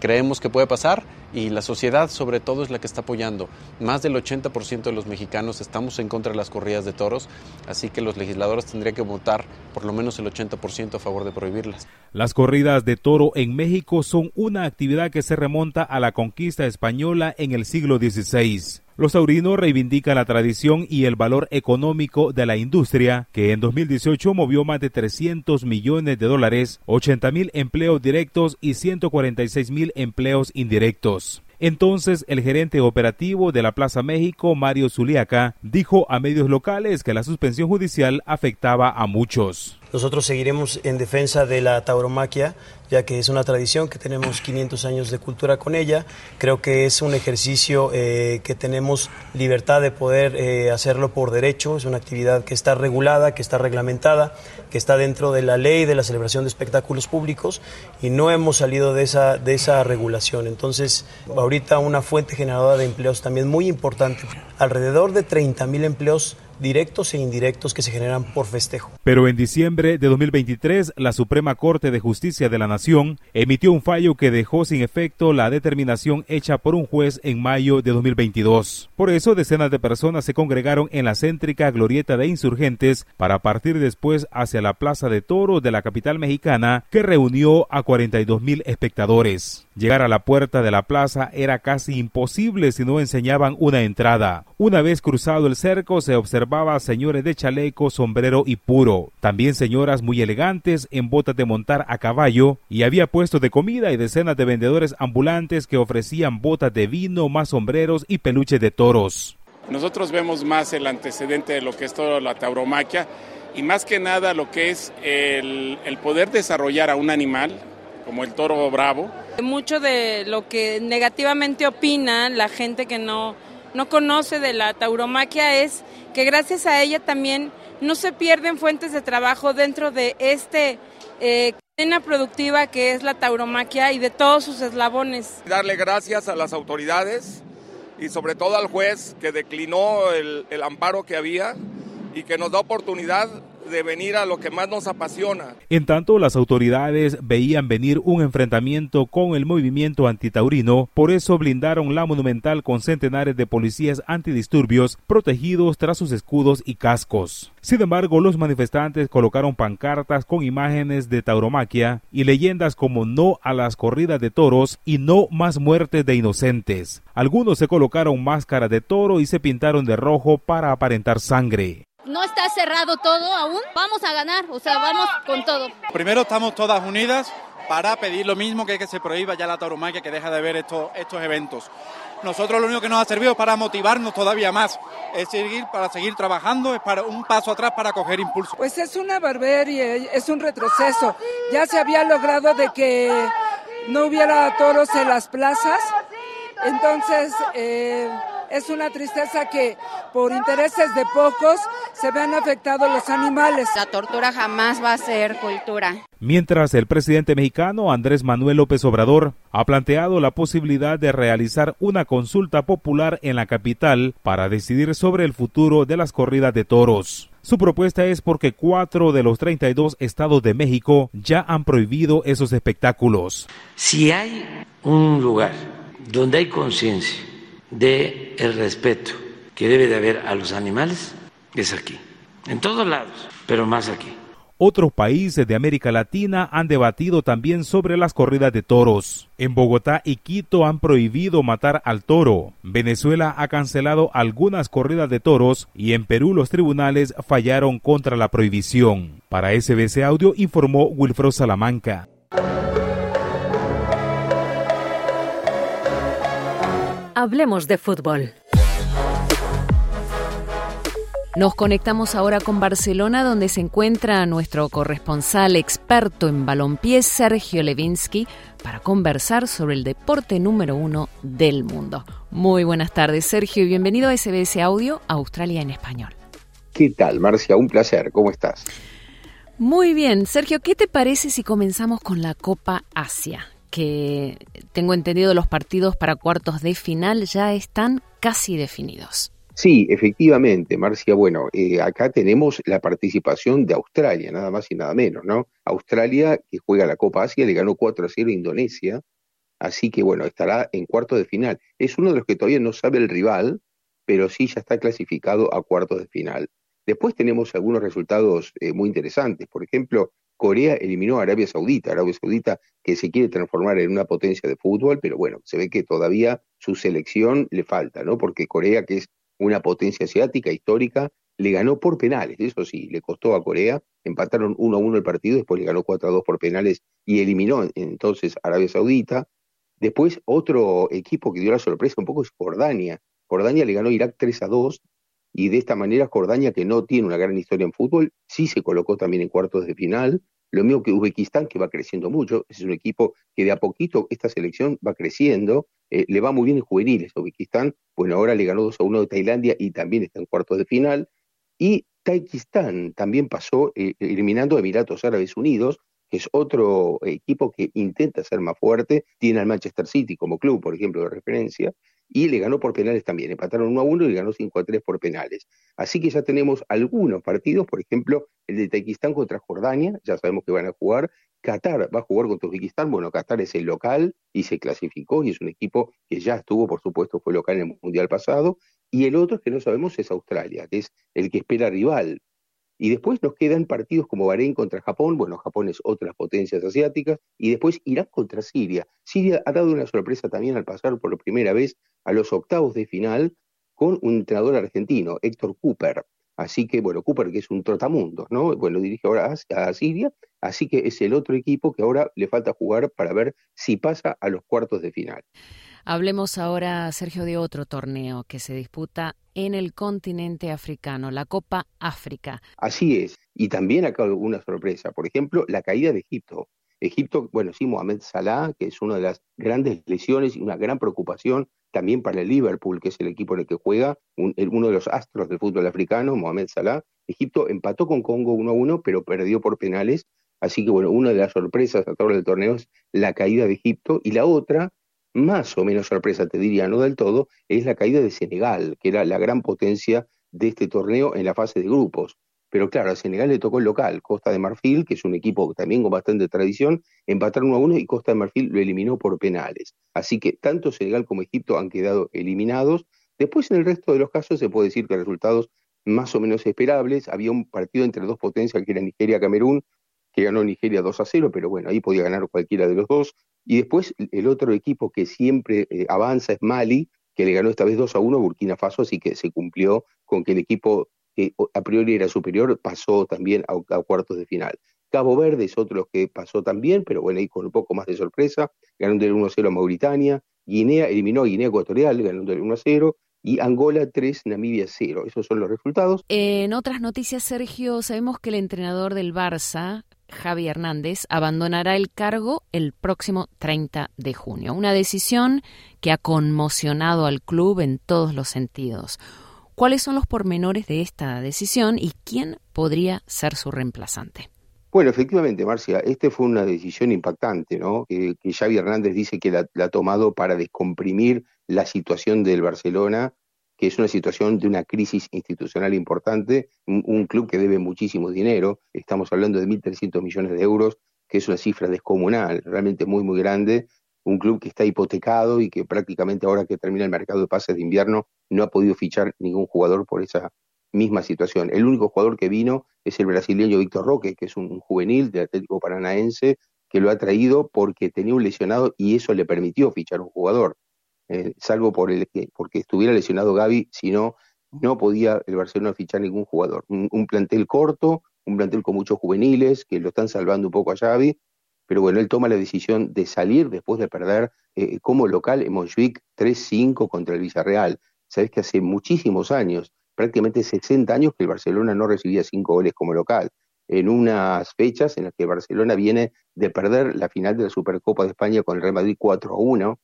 creemos que puede pasar y la sociedad sobre todo es la que está apoyando. Más del 80% de los mexicanos estamos en contra de las corridas de toros, así que los legisladores tendrían que votar por lo menos el 80% a favor de prohibirlas. Las corridas de toro en México son una actividad que se remonta a la conquista española en el siglo XVI. Los taurinos reivindican la tradición y el valor económico de la industria, que en 2018 movió más de 300 millones de dólares, 80 mil empleos directos y 146 mil empleos indirectos. Entonces, el gerente operativo de la Plaza México, Mario Zuliaca, dijo a medios locales que la suspensión judicial afectaba a muchos. Nosotros seguiremos en defensa de la tauromaquia, ya que es una tradición que tenemos 500 años de cultura con ella. Creo que es un ejercicio eh, que tenemos libertad de poder eh, hacerlo por derecho. Es una actividad que está regulada, que está reglamentada, que está dentro de la ley de la celebración de espectáculos públicos y no hemos salido de esa, de esa regulación. Entonces, ahorita una fuente generadora de empleos también muy importante. Alrededor de 30 mil empleos directos e indirectos que se generan por festejo. Pero en diciembre de 2023, la Suprema Corte de Justicia de la Nación emitió un fallo que dejó sin efecto la determinación hecha por un juez en mayo de 2022. Por eso, decenas de personas se congregaron en la céntrica glorieta de insurgentes para partir después hacia la Plaza de Toros de la capital mexicana, que reunió a 42 mil espectadores. Llegar a la puerta de la plaza era casi imposible si no enseñaban una entrada. Una vez cruzado el cerco se observaba señores de chaleco, sombrero y puro, también señoras muy elegantes en botas de montar a caballo y había puestos de comida y decenas de vendedores ambulantes que ofrecían botas de vino, más sombreros y peluches de toros. Nosotros vemos más el antecedente de lo que es toda la tauromaquia y más que nada lo que es el, el poder desarrollar a un animal como el toro bravo. Mucho de lo que negativamente opina la gente que no, no conoce de la tauromaquia es que gracias a ella también no se pierden fuentes de trabajo dentro de este eh, cadena productiva que es la tauromaquia y de todos sus eslabones. Darle gracias a las autoridades y sobre todo al juez que declinó el, el amparo que había y que nos da oportunidad a lo que más nos apasiona. En tanto, las autoridades veían venir un enfrentamiento con el movimiento antitaurino, por eso blindaron la monumental con centenares de policías antidisturbios protegidos tras sus escudos y cascos. Sin embargo, los manifestantes colocaron pancartas con imágenes de tauromaquia y leyendas como no a las corridas de toros y no más muertes de inocentes. Algunos se colocaron máscaras de toro y se pintaron de rojo para aparentar sangre. No está cerrado todo aún. Vamos a ganar, o sea, vamos con todo. Primero estamos todas unidas para pedir lo mismo que es que se prohíba ya la tauromaquia, que deja de ver estos, estos eventos. Nosotros lo único que nos ha servido es para motivarnos todavía más, es seguir para seguir trabajando, es para un paso atrás para coger impulso. Pues es una barbarie, es un retroceso. Ya se había logrado de que no hubiera toros en las plazas, entonces eh, es una tristeza que por intereses de pocos se vean afectados los animales. La tortura jamás va a ser cultura. Mientras el presidente mexicano Andrés Manuel López Obrador ha planteado la posibilidad de realizar una consulta popular en la capital para decidir sobre el futuro de las corridas de toros. Su propuesta es porque cuatro de los 32 estados de México ya han prohibido esos espectáculos. Si hay un lugar donde hay conciencia de el respeto que debe de haber a los animales es aquí, en todos lados, pero más aquí. Otros países de América Latina han debatido también sobre las corridas de toros. En Bogotá y Quito han prohibido matar al toro. Venezuela ha cancelado algunas corridas de toros y en Perú los tribunales fallaron contra la prohibición. Para SBC Audio informó Wilfredo Salamanca. Hablemos de fútbol. Nos conectamos ahora con Barcelona, donde se encuentra nuestro corresponsal experto en balompié, Sergio Levinsky, para conversar sobre el deporte número uno del mundo. Muy buenas tardes, Sergio, y bienvenido a SBS Audio, Australia en Español. ¿Qué tal, Marcia? Un placer. ¿Cómo estás? Muy bien. Sergio, ¿qué te parece si comenzamos con la Copa Asia? Que tengo entendido los partidos para cuartos de final ya están casi definidos. Sí, efectivamente, Marcia. Bueno, eh, acá tenemos la participación de Australia, nada más y nada menos, ¿no? Australia, que juega la Copa Asia, le ganó 4 a 0 a Indonesia, así que bueno, estará en cuartos de final. Es uno de los que todavía no sabe el rival, pero sí ya está clasificado a cuartos de final. Después tenemos algunos resultados eh, muy interesantes. Por ejemplo, Corea eliminó a Arabia Saudita, Arabia Saudita que se quiere transformar en una potencia de fútbol, pero bueno, se ve que todavía su selección le falta, ¿no? Porque Corea, que es una potencia asiática histórica, le ganó por penales, eso sí, le costó a Corea, empataron 1 a 1 el partido, después le ganó 4 a 2 por penales y eliminó entonces Arabia Saudita. Después otro equipo que dio la sorpresa un poco es Jordania. Jordania le ganó a Irak 3 a 2 y de esta manera Jordania, que no tiene una gran historia en fútbol, sí se colocó también en cuartos de final. Lo mismo que Uzbekistán, que va creciendo mucho, es un equipo que de a poquito esta selección va creciendo, eh, le va muy bien en juveniles. Uzbekistán, bueno, ahora le ganó 2 a 1 de Tailandia y también está en cuartos de final. Y Tayikistán también pasó eh, eliminando a Emiratos Árabes Unidos, que es otro equipo que intenta ser más fuerte, tiene al Manchester City como club, por ejemplo, de referencia, y le ganó por penales también. Empataron 1 a 1 y ganó 5 a 3 por penales. Así que ya tenemos algunos partidos, por ejemplo, el de Tayikistán contra Jordania, ya sabemos que van a jugar. Qatar va a jugar contra Uzbekistán. Bueno, Qatar es el local y se clasificó y es un equipo que ya estuvo, por supuesto, fue local en el Mundial pasado. Y el otro que no sabemos es Australia, que es el que espera rival. Y después nos quedan partidos como Bahrein contra Japón, bueno, Japón es otra de las potencias asiáticas, y después Irán contra Siria. Siria ha dado una sorpresa también al pasar por primera vez a los octavos de final con un entrenador argentino, Héctor Cooper. Así que, bueno, Cooper, que es un trotamundos, ¿no? Bueno, dirige ahora a, Siria, así que es el otro equipo que ahora le falta jugar para ver si pasa a los cuartos de final. Hablemos ahora, Sergio, de otro torneo que se disputa en el continente africano, la Copa África. Así es, y también acá una sorpresa, por ejemplo, la caída de Egipto. Egipto, bueno, sí, Mohamed Salah, que es una de las grandes lesiones y una gran preocupación también para el Liverpool, que es el equipo en el que juega, uno de los astros del fútbol africano, Mohamed Salah. Egipto empató con Congo 1-1, pero perdió por penales. Así que, bueno, una de las sorpresas a través del torneo es la caída de Egipto. Y la otra, más o menos sorpresa, te diría, no del todo, es la caída de Senegal, que era la gran potencia de este torneo en la fase de grupos. Pero claro, a Senegal le tocó el local, Costa de Marfil, que es un equipo también con bastante tradición, empataron 1 a 1 y Costa de Marfil lo eliminó por penales. Así que tanto Senegal como Egipto han quedado eliminados. Después, en el resto de los casos, se puede decir que resultados más o menos esperables. Había un partido entre dos potencias que era Nigeria-Camerún, que ganó Nigeria 2 a 0, pero bueno, ahí podía ganar cualquiera de los dos. Y después el otro equipo que siempre eh, avanza es Mali, que le ganó esta vez 2 a 1 a Burkina Faso, así que se cumplió con que el equipo que a priori era superior, pasó también a, cuartos de final. Cabo Verde es otro que pasó también, pero bueno, ahí con un poco más de sorpresa, ganando el 1-0 a Mauritania, Guinea eliminó a Guinea Ecuatorial, ganando el 1-0, y Angola 3, Namibia 0. Esos son los resultados. En otras noticias, Sergio, sabemos que el entrenador del Barça, Javi Hernández, abandonará el cargo el próximo 30 de junio. Una decisión que ha conmocionado al club en todos los sentidos. ¿Cuáles son los pormenores de esta decisión y quién podría ser su reemplazante? Bueno, efectivamente, Marcia, esta fue una decisión impactante, ¿no? Que, Xavi Hernández dice que la, ha tomado para descomprimir la situación del Barcelona, que es una situación de una crisis institucional importante, un, club que debe muchísimo dinero, estamos hablando de 1.300 millones de euros, que es una cifra descomunal, realmente muy, muy grande, un club que está hipotecado y que prácticamente ahora que termina el mercado de pases de invierno no ha podido fichar ningún jugador por esa misma situación. El único jugador que vino es el brasileño Víctor Roque, que es un juvenil del Atlético Paranaense, que lo ha traído porque tenía un lesionado y eso le permitió fichar un jugador. Eh, salvo por el que, porque estuviera lesionado Gaby, si no, no podía el Barcelona fichar ningún jugador. Un, plantel corto, un plantel con muchos juveniles que lo están salvando un poco a Xavi, pero bueno, él toma la decisión de salir después de perder eh, como local en Montjuic 3-5 contra el Villarreal. Sabes que hace muchísimos años, prácticamente 60 años, que el Barcelona no recibía cinco goles como local. En unas fechas en las que Barcelona viene de perder la final de la Supercopa de España con el Real Madrid 4-1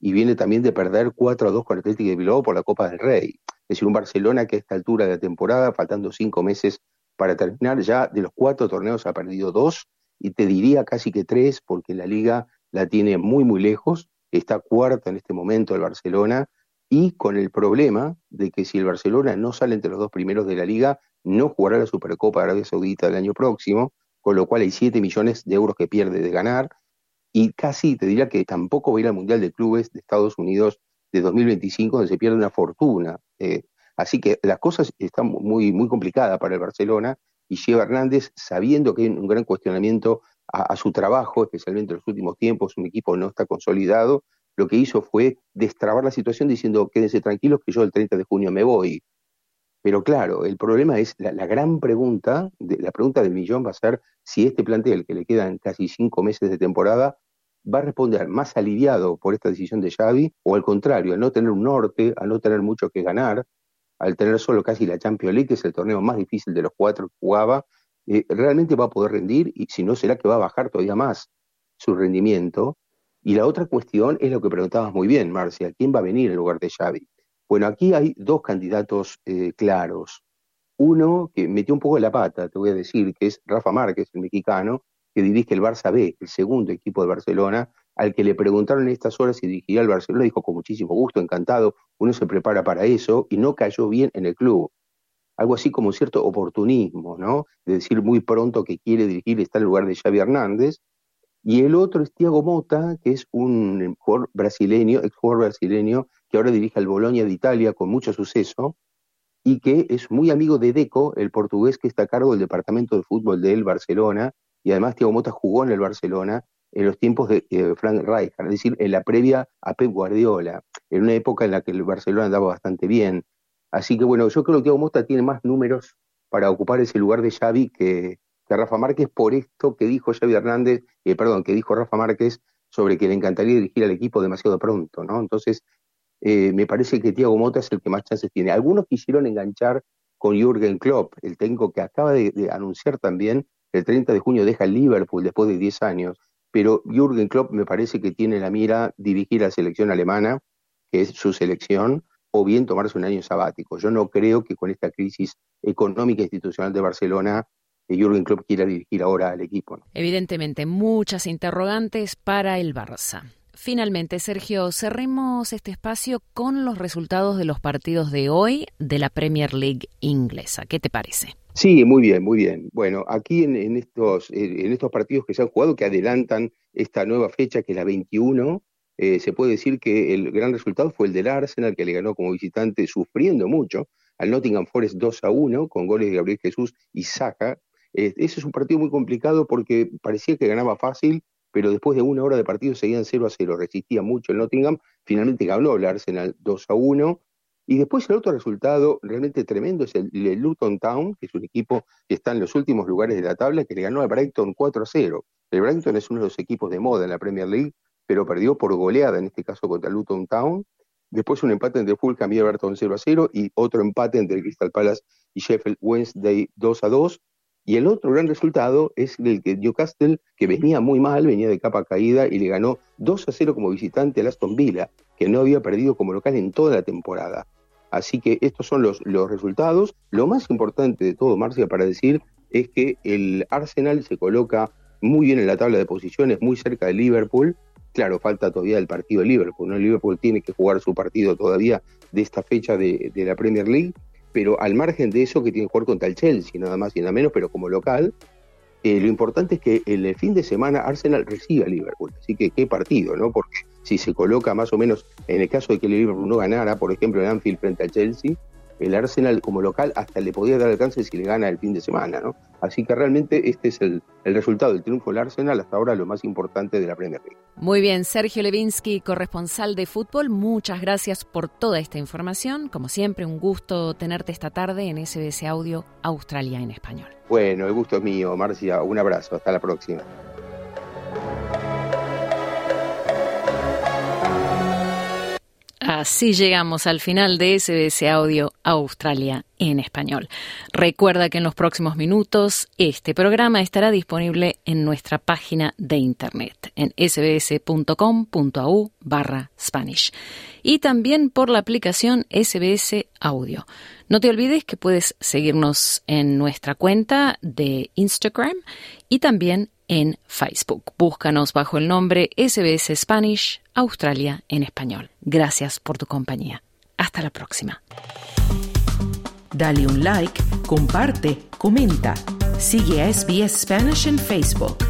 y viene también de perder 4-2 con el Atlético de Bilbao por la Copa del Rey. Es decir, un Barcelona que a esta altura de la temporada, faltando cinco meses para terminar, ya de los cuatro torneos ha perdido dos y te diría casi que tres, porque la liga la tiene muy, muy lejos, está cuarta en este momento el Barcelona, y con el problema de que si el Barcelona no sale entre los dos primeros de la liga, no jugará la Supercopa de Arabia Saudita el año próximo, con lo cual hay 7 millones de euros que pierde de ganar, y casi te diría que tampoco va a ir al Mundial de Clubes de Estados Unidos de 2025, donde se pierde una fortuna. Eh, así que las cosas están muy, muy complicadas para el Barcelona, y lleva Hernández, sabiendo que hay un gran cuestionamiento a, su trabajo, especialmente en los últimos tiempos, un equipo no está consolidado, lo que hizo fue destrabar la situación diciendo quédense tranquilos que yo el 30 de junio me voy. Pero claro, el problema es la, gran pregunta, la pregunta del millón va a ser si este plantel, que le quedan casi cinco meses de temporada, va a responder más aliviado por esta decisión de Xavi o al contrario, al no tener un norte, al no tener mucho que ganar, al tener solo casi la Champions League, que es el torneo más difícil de los cuatro que jugaba, eh, realmente va a poder rendir y si no será que va a bajar todavía más su rendimiento. Y la otra cuestión es lo que preguntabas muy bien, Marcia, ¿quién va a venir en lugar de Xavi? Bueno, aquí hay dos candidatos eh, claros. Uno que metió un poco la pata, te voy a decir, que es Rafa Márquez, el mexicano, que dirige el Barça B, el segundo equipo de Barcelona, al que le preguntaron en estas horas si dirigía al Barcelona, dijo con muchísimo gusto, encantado, uno se prepara para eso y no cayó bien en el club. Algo así como cierto oportunismo, ¿no? De decir muy pronto que quiere dirigir, está en lugar de Xavi Hernández. Y el otro es Thiago Mota, que es un jugador brasileño, ex jugador brasileño, que ahora dirige al Bolonia de Italia con mucho suceso, y que es muy amigo de Deco, el portugués que está a cargo del departamento de fútbol del Barcelona, y además Thiago Mota jugó en el Barcelona en los tiempos de Frank Rijkaard, es decir, en la previa a Pep Guardiola, en una época en la que el Barcelona andaba bastante bien. Así que bueno, yo creo que Thiago Mota tiene más números para ocupar ese lugar de Xavi que, Rafa Márquez, por esto que dijo Xavi Hernández, eh, perdón, que dijo Rafa Márquez, sobre que le encantaría dirigir al equipo demasiado pronto, ¿no? Entonces, eh, me parece que Thiago Mota es el que más chances tiene. Algunos quisieron enganchar con Jürgen Klopp, el técnico que acaba de, anunciar también el 30 de junio deja el Liverpool después de 10 años, pero Jürgen Klopp me parece que tiene la mira dirigir a la selección alemana, que es su selección, o bien tomarse un año sabático. Yo no creo que con esta crisis económica e institucional de Barcelona eh, Jürgen Klopp quiera dirigir ahora al equipo. Evidentemente, muchas interrogantes para el Barça. Finalmente, Sergio, cerremos este espacio con los resultados de los partidos de hoy de la Premier League inglesa. ¿Qué te parece? Sí, muy bien, muy bien. Bueno, aquí en, estos, en estos partidos que se han jugado, que adelantan esta nueva fecha, que es la 21, eh, se puede decir que el gran resultado fue el del Arsenal, que le ganó como visitante sufriendo mucho al Nottingham Forest 2 a 1, con goles de Gabriel Jesús y Saka. Eh, ese es un partido muy complicado porque parecía que ganaba fácil, pero después de una hora de partido seguían 0 a 0, resistía mucho el Nottingham, finalmente ganó el Arsenal 2 a 1, y después el otro resultado realmente tremendo es el, Luton Town, que es un equipo que está en los últimos lugares de la tabla, que le ganó al Brighton 4 a 0. El Brighton es uno de los equipos de moda en la Premier League, pero perdió por goleada, en este caso contra Luton Town. Después un empate entre Fulham y Everton 0 a 0 y otro empate entre Crystal Palace y Sheffield Wednesday 2 a 2. Y el otro gran resultado es el que Newcastle, que venía muy mal, venía de capa caída y le ganó 2 a 0 como visitante al Aston Villa, que no había perdido como local en toda la temporada. Así que estos son los, los resultados. Lo más importante de todo, Marcia, para decir, es que el Arsenal se coloca muy bien en la tabla de posiciones, muy cerca de Liverpool. Claro, falta todavía el partido de Liverpool, ¿no? Liverpool tiene que jugar su partido todavía de esta fecha de, de la Premier League pero al margen de eso que tiene que jugar contra el Chelsea, nada más y nada menos, pero como local, eh, lo importante es que el fin de semana Arsenal recibe a Liverpool, así que qué partido, ¿no? Porque si se coloca más o menos, en el caso de que el Liverpool no ganara, por ejemplo, en Anfield frente al Chelsea, el Arsenal como local hasta le podía dar alcance si le gana el fin de semana, ¿no? Así que realmente este es el, el resultado del triunfo del Arsenal, hasta ahora lo más importante de la Premier League. Muy bien, Sergio Levinsky, corresponsal de fútbol, muchas gracias por toda esta información. Como siempre, un gusto tenerte esta tarde en SBS Audio Australia en Español. Bueno, el gusto es mío, Marcia. Un abrazo, hasta la próxima. Así llegamos al final de SBS Audio Australia en español. Recuerda que en los próximos minutos este programa estará disponible en nuestra página de internet en sbs.com.au barra Spanish y también por la aplicación SBS Audio. No te olvides que puedes seguirnos en nuestra cuenta de Instagram y también en Facebook. Búscanos bajo el nombre SBS Spanish Australia en español. Gracias por tu compañía. Hasta la próxima. Dale un like, comparte, comenta. Sigue a SBS Spanish en Facebook.